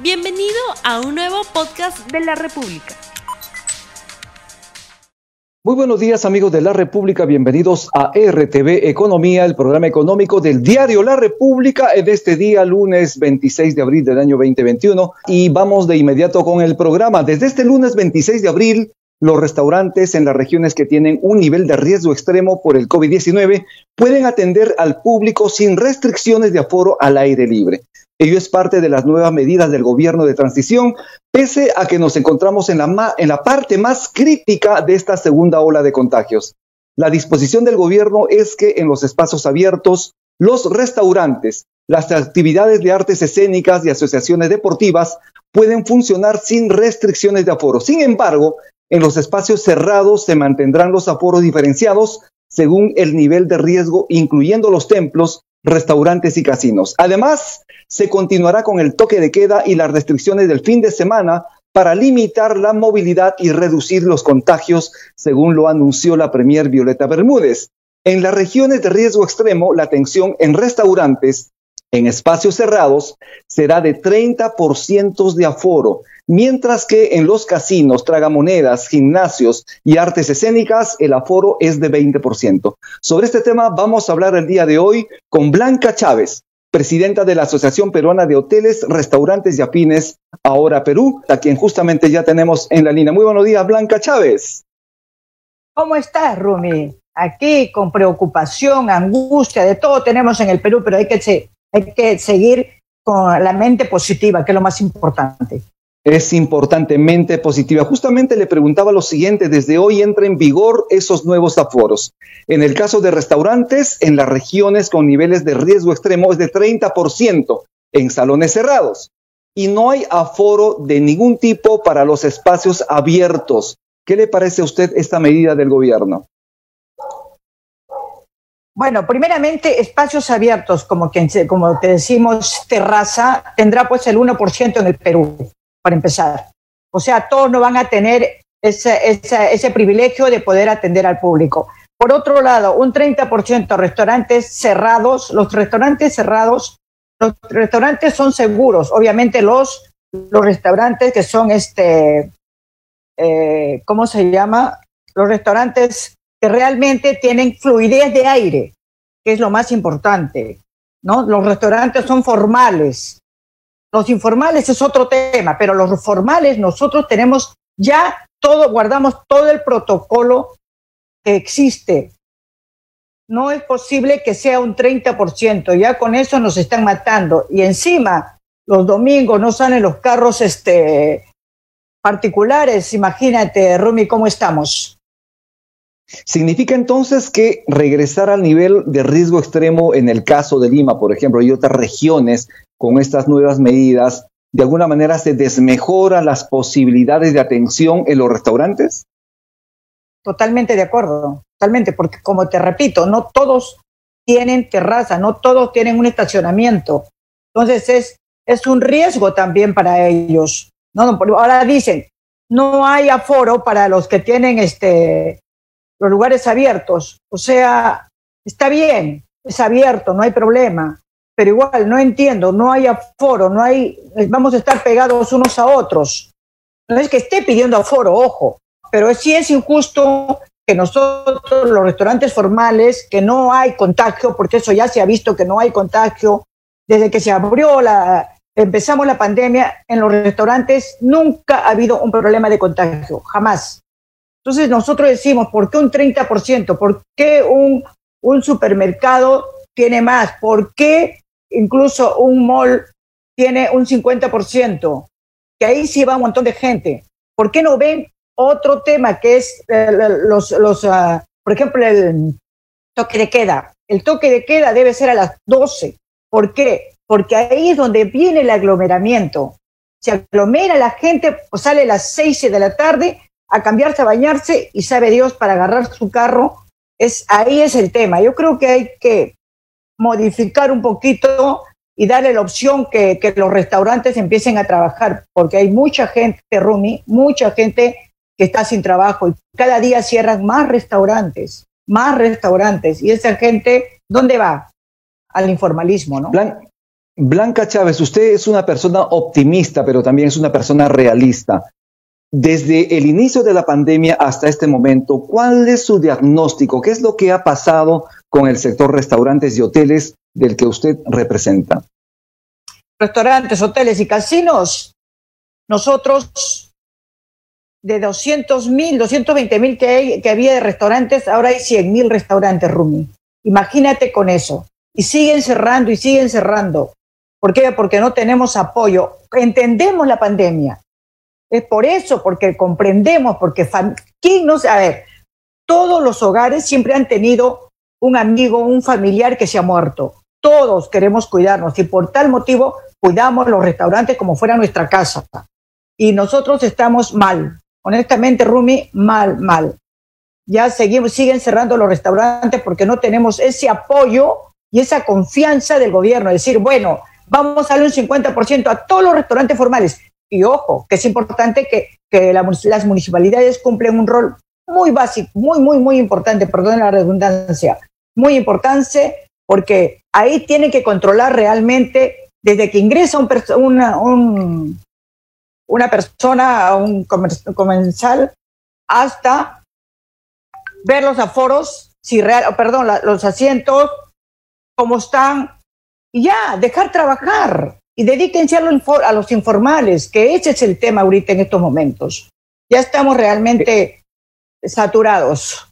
Bienvenido a un nuevo podcast de la República. Muy buenos días amigos de la República, bienvenidos a RTV Economía, el programa económico del diario La República en este día lunes 26 de abril del año 2021 y vamos de inmediato con el programa. Desde este lunes 26 de abril, los restaurantes en las regiones que tienen un nivel de riesgo extremo por el COVID-19 pueden atender al público sin restricciones de aforo al aire libre. Ello es parte de las nuevas medidas del gobierno de transición, pese a que nos encontramos en la, en la parte más crítica de esta segunda ola de contagios. La disposición del gobierno es que en los espacios abiertos, los restaurantes, las actividades de artes escénicas y asociaciones deportivas pueden funcionar sin restricciones de aforo. Sin embargo, en los espacios cerrados se mantendrán los aforos diferenciados según el nivel de riesgo, incluyendo los templos, restaurantes y casinos. Además, se continuará con el toque de queda y las restricciones del fin de semana para limitar la movilidad y reducir los contagios, según lo anunció la Premier Violeta Bermúdez. En las regiones de riesgo extremo, la atención en restaurantes, en espacios cerrados, será de 30% de aforo, mientras que en los casinos, tragamonedas, gimnasios y artes escénicas, el aforo es de 20%. Sobre este tema vamos a hablar el día de hoy con Blanca Chávez, presidenta de la Asociación Peruana de Hoteles, Restaurantes y Afines, ahora Perú, a quien justamente ya tenemos en la línea. Muy buenos días, Blanca Chávez. ¿Cómo estás, Rumi? Aquí con preocupación, angustia, de todo tenemos en el Perú, pero hay que, hay que seguir con la mente positiva, que es lo más importante es importantemente positiva. Justamente le preguntaba lo siguiente, desde hoy entra en vigor esos nuevos aforos. En el caso de restaurantes, en las regiones con niveles de riesgo extremo es de 30% en salones cerrados. Y no hay aforo de ningún tipo para los espacios abiertos. ¿Qué le parece a usted esta medida del gobierno? Bueno, primeramente, espacios abiertos, como, que, como te decimos, terraza, tendrá pues el 1% en el Perú para empezar. O sea, todos no van a tener ese, ese, privilegio de poder atender al público. Por otro lado, un 30% restaurantes cerrados. Los restaurantes cerrados, los restaurantes son seguros. Obviamente los, los restaurantes que son, este, eh, ¿cómo se llama? Los restaurantes que realmente tienen fluidez de aire, que es lo más importante. ¿no? Los restaurantes son formales, los informales es otro tema, pero los formales nosotros tenemos ya todo, guardamos todo el protocolo que existe. No es posible que sea un 30%, ya con eso nos están matando. Y encima, los domingos no salen los carros este, particulares. Imagínate, Rumi, cómo estamos. Significa entonces que regresar al nivel de riesgo extremo en el caso de Lima, por ejemplo, y otras regiones con estas nuevas medidas, de alguna manera se desmejoran las posibilidades de atención en los restaurantes? Totalmente de acuerdo, totalmente, porque como te repito, no todos tienen terraza, no todos tienen un estacionamiento. Entonces es, es un riesgo también para ellos. No, ahora dicen, no hay aforo para los que tienen este, los lugares abiertos. O sea, está bien, es abierto, no hay problema pero igual no entiendo, no hay aforo, no hay, vamos a estar pegados unos a otros. No es que esté pidiendo aforo, ojo, pero sí es injusto que nosotros, los restaurantes formales, que no hay contagio, porque eso ya se ha visto que no hay contagio, desde que se abrió la, empezamos la pandemia, en los restaurantes nunca ha habido un problema de contagio, jamás. Entonces nosotros decimos, ¿por qué un 30%? ¿Por qué un, un supermercado tiene más? ¿Por qué incluso un mall tiene un 50%, que ahí sí va un montón de gente. ¿Por qué no ven otro tema que es eh, los, los ah, por ejemplo, el toque de queda? El toque de queda debe ser a las 12. ¿Por qué? Porque ahí es donde viene el aglomeramiento. Se aglomera la gente, pues sale a las 6 de la tarde a cambiarse, a bañarse y sabe Dios para agarrar su carro. Es, ahí es el tema. Yo creo que hay que modificar un poquito y darle la opción que, los restaurantes empiecen a trabajar, porque hay mucha gente, Rumi, mucha gente que está sin trabajo y cada día cierran más restaurantes, más restaurantes. Y esa gente, ¿dónde va? Al informalismo, ¿no? Blanca Chávez, usted es una persona optimista, pero también es una persona realista. Desde el inicio de la pandemia hasta este momento, ¿cuál es su diagnóstico? ¿Qué es lo que ha pasado con el sector restaurantes y hoteles del que usted representa? Restaurantes, hoteles y casinos. Nosotros, de 200 mil, 220 mil que, que había de restaurantes, ahora hay 100 mil restaurantes, Rumi. Imagínate con eso. Y siguen cerrando y siguen cerrando. ¿Por qué? Porque no tenemos apoyo. Entendemos la pandemia. Es por eso, porque comprendemos, porque ¿quién no A ver, todos los hogares siempre han tenido un amigo, un familiar que se ha muerto. Todos queremos cuidarnos y por tal motivo cuidamos los restaurantes como fuera nuestra casa. Y nosotros estamos mal. Honestamente, Rumi, mal, mal. Ya seguimos, siguen cerrando los restaurantes porque no tenemos ese apoyo y esa confianza del gobierno. Decir, bueno, vamos a darle un 50% a todos los restaurantes formales. Y ojo, que es importante que, que las municipalidades cumplen un rol muy básico, muy, muy, muy importante, perdón la redundancia, muy importante porque ahí tienen que controlar realmente desde que ingresa un, una, un, una persona a un comensal hasta ver los aforos, si real, perdón, los asientos, cómo están, y ya, dejar trabajar y dedíquense a, los informales, que ese es el tema ahorita en estos momentos. Ya estamos realmente saturados.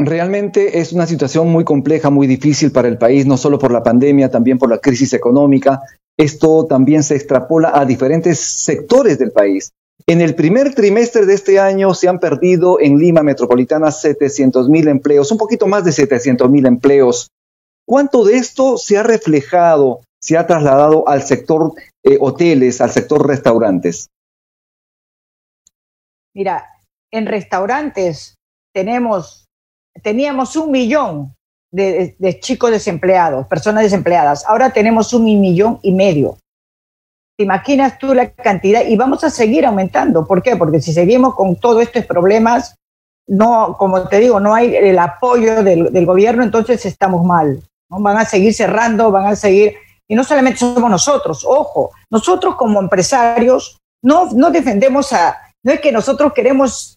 Realmente es una situación muy compleja, muy difícil para el país, no solo por la pandemia, también por la crisis económica. Esto también se extrapola a diferentes sectores del país. En el primer trimestre de este año se han perdido en Lima Metropolitana 700 mil empleos, un poquito más de 700 mil empleos. ¿Cuánto de esto se ha reflejado, se ha trasladado al sector eh, hoteles, al sector restaurantes? Mira, en restaurantes tenemos, teníamos un millón de, chicos desempleados, personas desempleadas. Ahora tenemos un millón y medio. ¿Te imaginas tú la cantidad? Y vamos a seguir aumentando. ¿Por qué? Porque si seguimos con todos estos problemas, no, como te digo, no hay el apoyo del gobierno, entonces estamos mal. Van a seguir cerrando, van a seguir, y no solamente somos nosotros, ojo, nosotros como empresarios no, no defendemos a, no es que nosotros queremos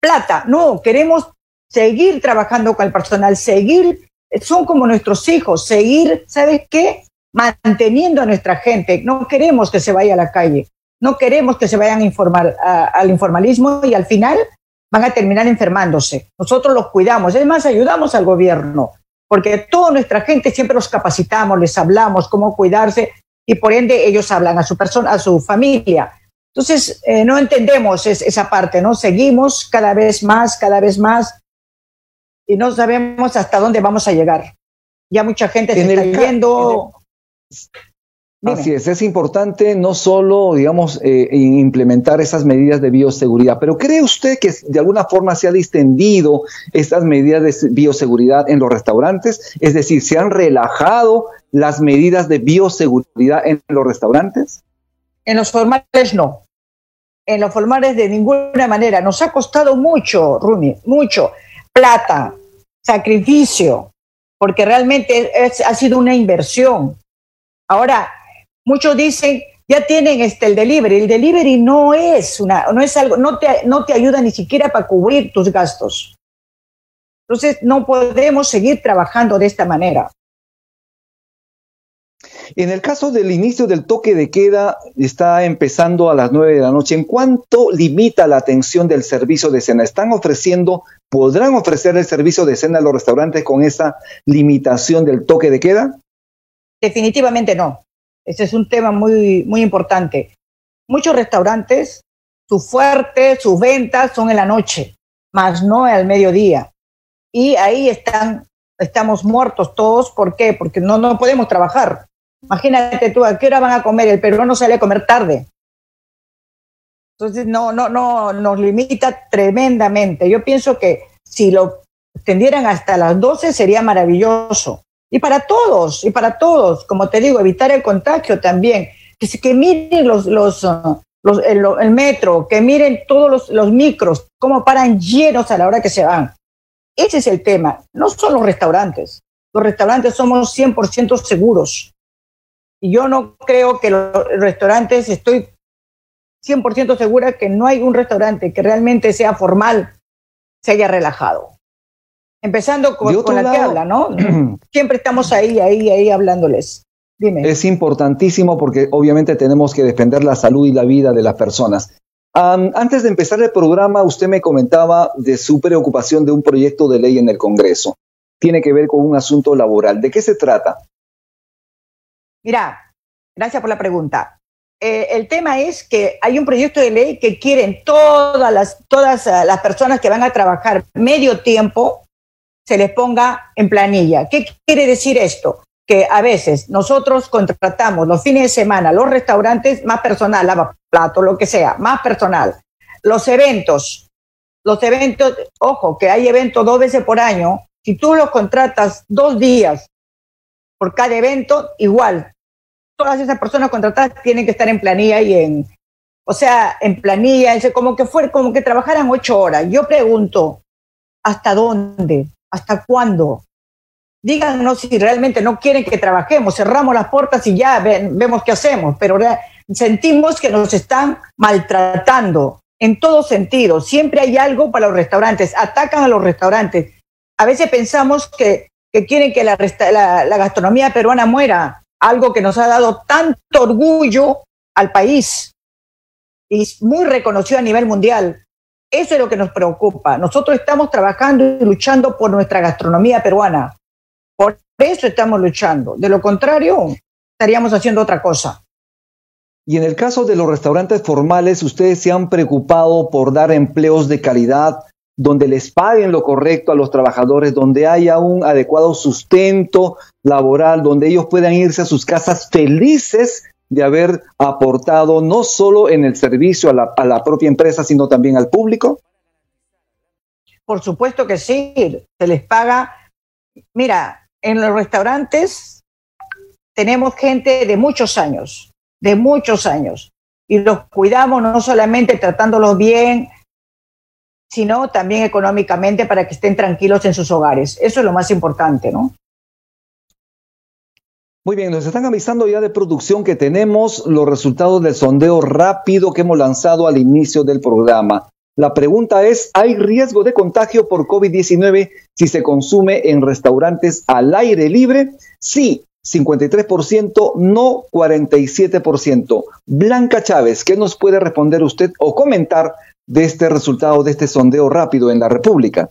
plata, no, queremos seguir trabajando con el personal, seguir, son como nuestros hijos, seguir, ¿sabes qué? Manteniendo a nuestra gente, no queremos que se vaya a la calle, no queremos que se vayan a informar, al informalismo y al final van a terminar enfermándose. Nosotros los cuidamos, es más, ayudamos al gobierno porque toda nuestra gente siempre los capacitamos, les hablamos cómo cuidarse y por ende ellos hablan a su persona, a su familia. Entonces, eh, no entendemos esa parte, ¿no? Seguimos cada vez más, cada vez más y no sabemos hasta dónde vamos a llegar. Ya mucha gente se está yendo. Así es, es importante no solo, digamos, eh, implementar esas medidas de bioseguridad, pero ¿cree usted que de alguna forma se ha distendido estas medidas de bioseguridad en los restaurantes? Es decir, ¿se han relajado las medidas de bioseguridad en los restaurantes? En los formales no. En los formales de ninguna manera. Nos ha costado mucho, Rumi, mucho. Plata, sacrificio, porque realmente ha sido una inversión. Ahora, Muchos dicen, ya tienen este, el delivery. El delivery no es, una, no es algo, no te, no te ayuda ni siquiera para cubrir tus gastos. Entonces, no podemos seguir trabajando de esta manera. En el caso del inicio del toque de queda, está empezando a las nueve de la noche. ¿En cuánto limita la atención del servicio de cena? ¿Están ofreciendo, podrán ofrecer el servicio de cena a los restaurantes con esa limitación del toque de queda? Definitivamente no. Ese es un tema muy, muy importante. Muchos restaurantes, su fuerte, sus ventas son en la noche, más no al mediodía. Y ahí están, estamos muertos todos. ¿Por qué? Porque no, no podemos trabajar. Imagínate tú, ¿a qué hora van a comer? El peruano sale a comer tarde. Entonces, no, no, no, nos limita tremendamente. Yo pienso que si lo extendieran hasta las 12 sería maravilloso. Y para todos, y para todos, como te digo, evitar el contagio también. Que, que miren los, los, uh, el, metro, que miren todos los, los micros, cómo paran llenos a la hora que se van. Ese es el tema, no son los restaurantes. Los restaurantes somos 100% seguros. Y yo no creo que los restaurantes, estoy 100% segura que no hay un restaurante que realmente sea formal, se haya relajado. Empezando con, la que habla, ¿no? Siempre estamos ahí, ahí, ahí hablándoles. Dime. Es importantísimo porque obviamente tenemos que defender la salud y la vida de las personas. antes de empezar el programa, usted me comentaba de su preocupación de un proyecto de ley en el Congreso. Tiene que ver con un asunto laboral. ¿De qué se trata? Mira, gracias por la pregunta. Eh, el tema es que hay un proyecto de ley que quieren todas las, todas eh, las personas que van a trabajar medio tiempo se les ponga en planilla. ¿Qué quiere decir esto? Que a veces nosotros contratamos los fines de semana los restaurantes más personal, lava plato, lo que sea, más personal. Los eventos, los eventos, ojo, que hay eventos dos veces por año, si tú los contratas dos días por cada evento, igual, todas esas personas contratadas tienen que estar en planilla y en, o sea, en planilla, como que fue, como que trabajaran ocho horas. Yo pregunto, ¿hasta dónde? ¿Hasta cuándo? Díganos si realmente no quieren que trabajemos, cerramos las puertas y ya vemos qué hacemos, pero sentimos que nos están maltratando en todo sentido. Siempre hay algo para los restaurantes, atacan a los restaurantes. A veces pensamos que, quieren que la gastronomía peruana muera algo que nos ha dado tanto orgullo al país y muy reconocido a nivel mundial. Eso es lo que nos preocupa. Nosotros estamos trabajando y luchando por nuestra gastronomía peruana. Por eso estamos luchando. De lo contrario, estaríamos haciendo otra cosa. Y en el caso de los restaurantes formales, ustedes se han preocupado por dar empleos de calidad donde les paguen lo correcto a los trabajadores, donde haya un adecuado sustento laboral, donde ellos puedan irse a sus casas felices de haber aportado no solo en el servicio a la, a la propia empresa, sino también al público? Por supuesto que sí, se les paga. Mira, en los restaurantes tenemos gente de muchos años, de muchos años, y los cuidamos no solamente tratándolos bien, sino también económicamente para que estén tranquilos en sus hogares. Eso es lo más importante, ¿no? Muy bien, nos están avisando ya de producción que tenemos los resultados del sondeo rápido que hemos lanzado al inicio del programa. La pregunta es, ¿hay riesgo de contagio por COVID-19 si se consume en restaurantes al aire libre? Sí, 53%, no 47%. Blanca Chávez, ¿qué nos puede responder usted o comentar de este resultado, de este sondeo rápido en la República?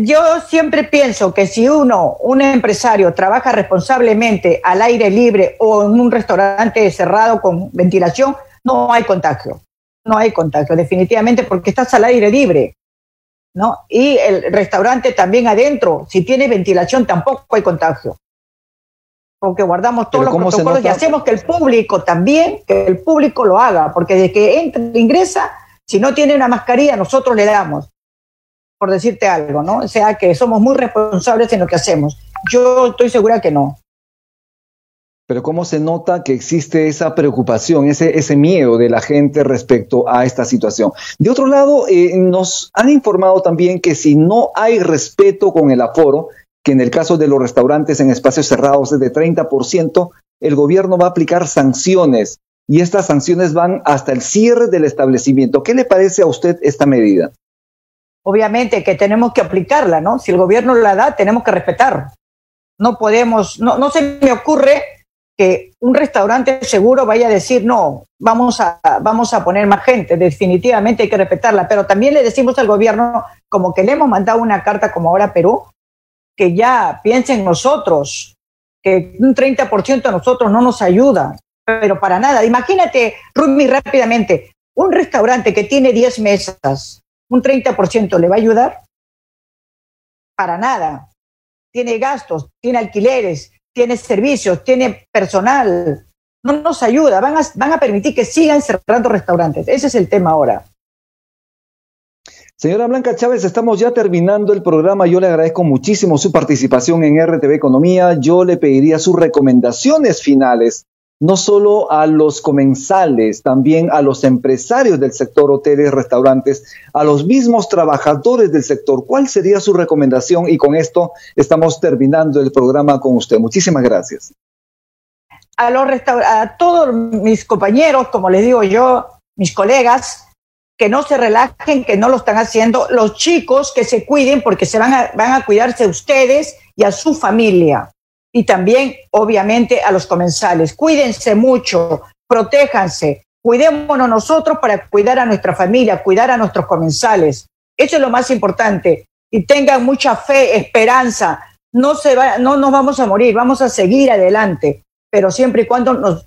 Yo siempre pienso que si uno, un empresario, trabaja responsablemente al aire libre o en un restaurante cerrado con ventilación, no hay contagio. No hay contagio, definitivamente, porque estás al aire libre. ¿no? Y el restaurante también adentro, si tiene ventilación, tampoco hay contagio. Porque guardamos todos los protocolos y hacemos que el público también, que el público lo haga, porque desde que entra, ingresa, si no tiene una mascarilla, nosotros le damos, por decirte algo, ¿no? O sea, que somos muy responsables en lo que hacemos. Yo estoy segura que no. Pero ¿cómo se nota que existe esa preocupación, ese, ese miedo de la gente respecto a esta situación? De otro lado, eh, nos han informado también que si no hay respeto con el aforo, que en el caso de los restaurantes en espacios cerrados es de 30%, el gobierno va a aplicar sanciones y estas sanciones van hasta el cierre del establecimiento. ¿Qué le parece a usted esta medida? Obviamente que tenemos que aplicarla, ¿no? Si el gobierno la da, tenemos que respetar. No podemos, no, no se me ocurre que un restaurante seguro vaya a decir, no, vamos a, vamos a poner más gente, definitivamente hay que respetarla, pero también le decimos al gobierno, como que le hemos mandado una carta como ahora a Perú, que ya piensen nosotros, que un 30% a nosotros no nos ayuda, pero para nada. Imagínate, Rumi, rápidamente, un restaurante que tiene 10 mesas, un 30% le va a ayudar? Para nada. Tiene gastos, tiene alquileres, tiene servicios, tiene personal. No nos ayuda, van a, van a permitir que sigan cerrando restaurantes. Ese es el tema ahora. Señora Blanca Chávez, estamos ya terminando el programa. Yo le agradezco muchísimo su participación en RTV Economía. Yo le pediría sus recomendaciones finales no solo a los comensales, también a los empresarios del sector hoteles, restaurantes, a los mismos trabajadores del sector. ¿Cuál sería su recomendación? Y con esto estamos terminando el programa con usted. Muchísimas gracias. a, los a todos mis compañeros, como les digo yo, mis colegas, que no se relajen, que no lo están haciendo, los chicos que se cuiden porque se van a, van a cuidarse ustedes y a su familia. Y también, obviamente, a los comensales. Cuídense mucho, protéjanse, cuidémonos nosotros para cuidar a nuestra familia, cuidar a nuestros comensales. Eso es lo más importante. Y tengan mucha fe, esperanza. No, se va, no nos vamos a morir, vamos a seguir adelante, pero siempre y cuando nos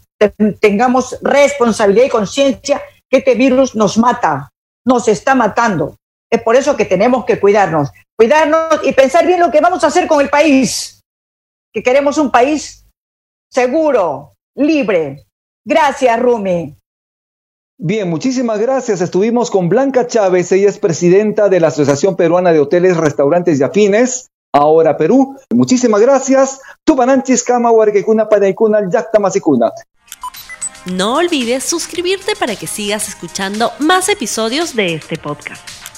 tengamos responsabilidad y conciencia que este virus nos mata, nos está matando. Es por eso que tenemos que cuidarnos, cuidarnos y pensar bien lo que vamos a hacer con el país, que queremos un país seguro, libre. Gracias, Rumi. Bien, muchísimas gracias. Estuvimos con Blanca Chávez, ella es presidenta de la Asociación Peruana de Hoteles, Restaurantes y Afines, ahora Perú. Muchísimas gracias. Tupananchis, Kama, Huarquecuna, Masicuna. No olvides suscribirte para que sigas escuchando más episodios de este podcast.